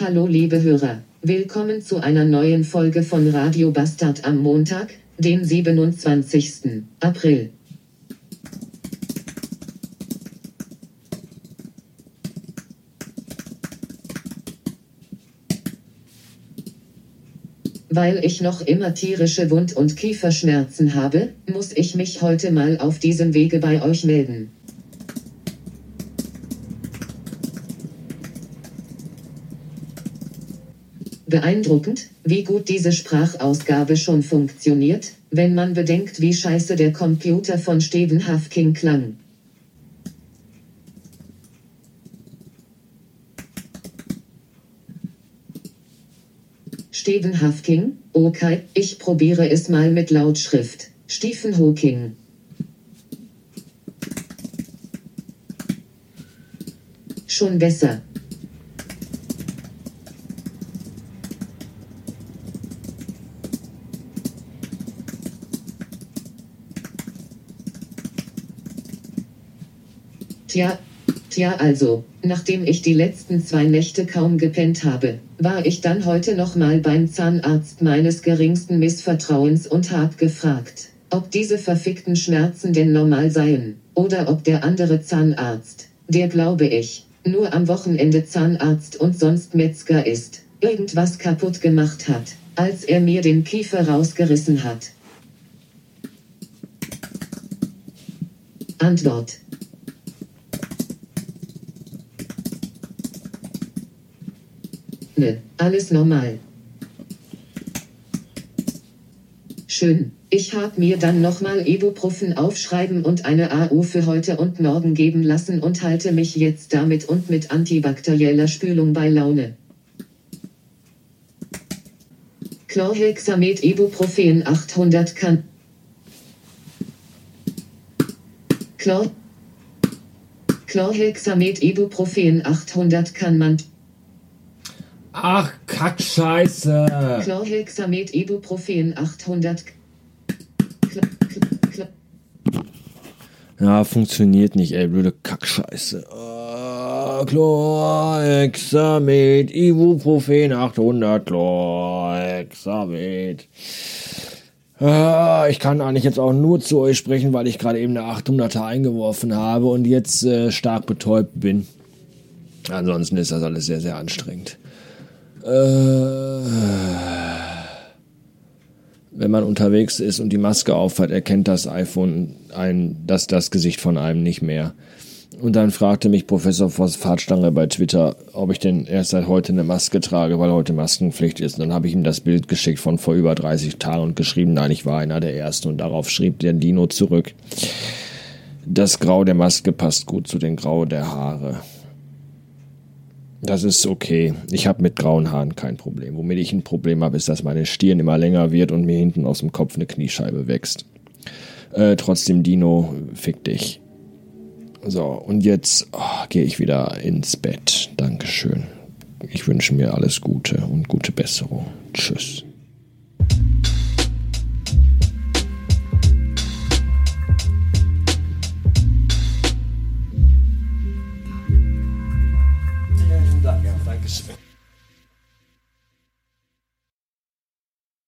Hallo liebe Hörer, willkommen zu einer neuen Folge von Radio Bastard am Montag, den 27. April. Weil ich noch immer tierische Wund- und Kieferschmerzen habe, muss ich mich heute mal auf diesem Wege bei euch melden. Beeindruckend, wie gut diese Sprachausgabe schon funktioniert, wenn man bedenkt, wie scheiße der Computer von Stephen Hawking klang. Stephen Hawking, okay, ich probiere es mal mit Lautschrift. Stephen Hawking. Schon besser. Tja, tja also, nachdem ich die letzten zwei Nächte kaum gepennt habe, war ich dann heute nochmal beim Zahnarzt meines geringsten Missvertrauens und hab gefragt, ob diese verfickten Schmerzen denn normal seien, oder ob der andere Zahnarzt, der glaube ich, nur am Wochenende Zahnarzt und sonst Metzger ist, irgendwas kaputt gemacht hat, als er mir den Kiefer rausgerissen hat. Antwort Ne, alles normal. Schön. Ich hab mir dann nochmal Ibuprofen aufschreiben und eine AU für heute und morgen geben lassen und halte mich jetzt damit und mit antibakterieller Spülung bei Laune. Chlorhexamet Ibuprofen 800 kann. Chlor Chlorhexamet Ibuprofen 800 kann man Ach, Kackscheiße. Chlorhexamet Ibuprofen 800 Kl Kl Kl Ja, funktioniert nicht, ey, blöde Kackscheiße. Ah, Chlorhexamet, Ibuprofen 800, Chlorhexamet. Ah, ich kann eigentlich jetzt auch nur zu euch sprechen, weil ich gerade eben eine 800er eingeworfen habe und jetzt äh, stark betäubt bin. Ansonsten ist das alles sehr, sehr anstrengend. Äh, wenn man unterwegs ist und die Maske aufhat, erkennt das iPhone ein, das, das Gesicht von einem nicht mehr. Und dann fragte mich Professor Fahrtstange bei Twitter, ob ich denn erst seit heute eine Maske trage, weil heute Maskenpflicht ist. Und dann habe ich ihm das Bild geschickt von vor über 30 Tagen und geschrieben, nein, ich war einer der Ersten. Und darauf schrieb der Dino zurück, das Grau der Maske passt gut zu den Grau der Haare. Das ist okay. Ich habe mit grauen Haaren kein Problem. Womit ich ein Problem habe, ist, dass meine Stirn immer länger wird und mir hinten aus dem Kopf eine Kniescheibe wächst. Äh, trotzdem, Dino, fick dich. So, und jetzt oh, gehe ich wieder ins Bett. Dankeschön. Ich wünsche mir alles Gute und gute Besserung. Tschüss. Vielen Dank, ja, Dankeschön.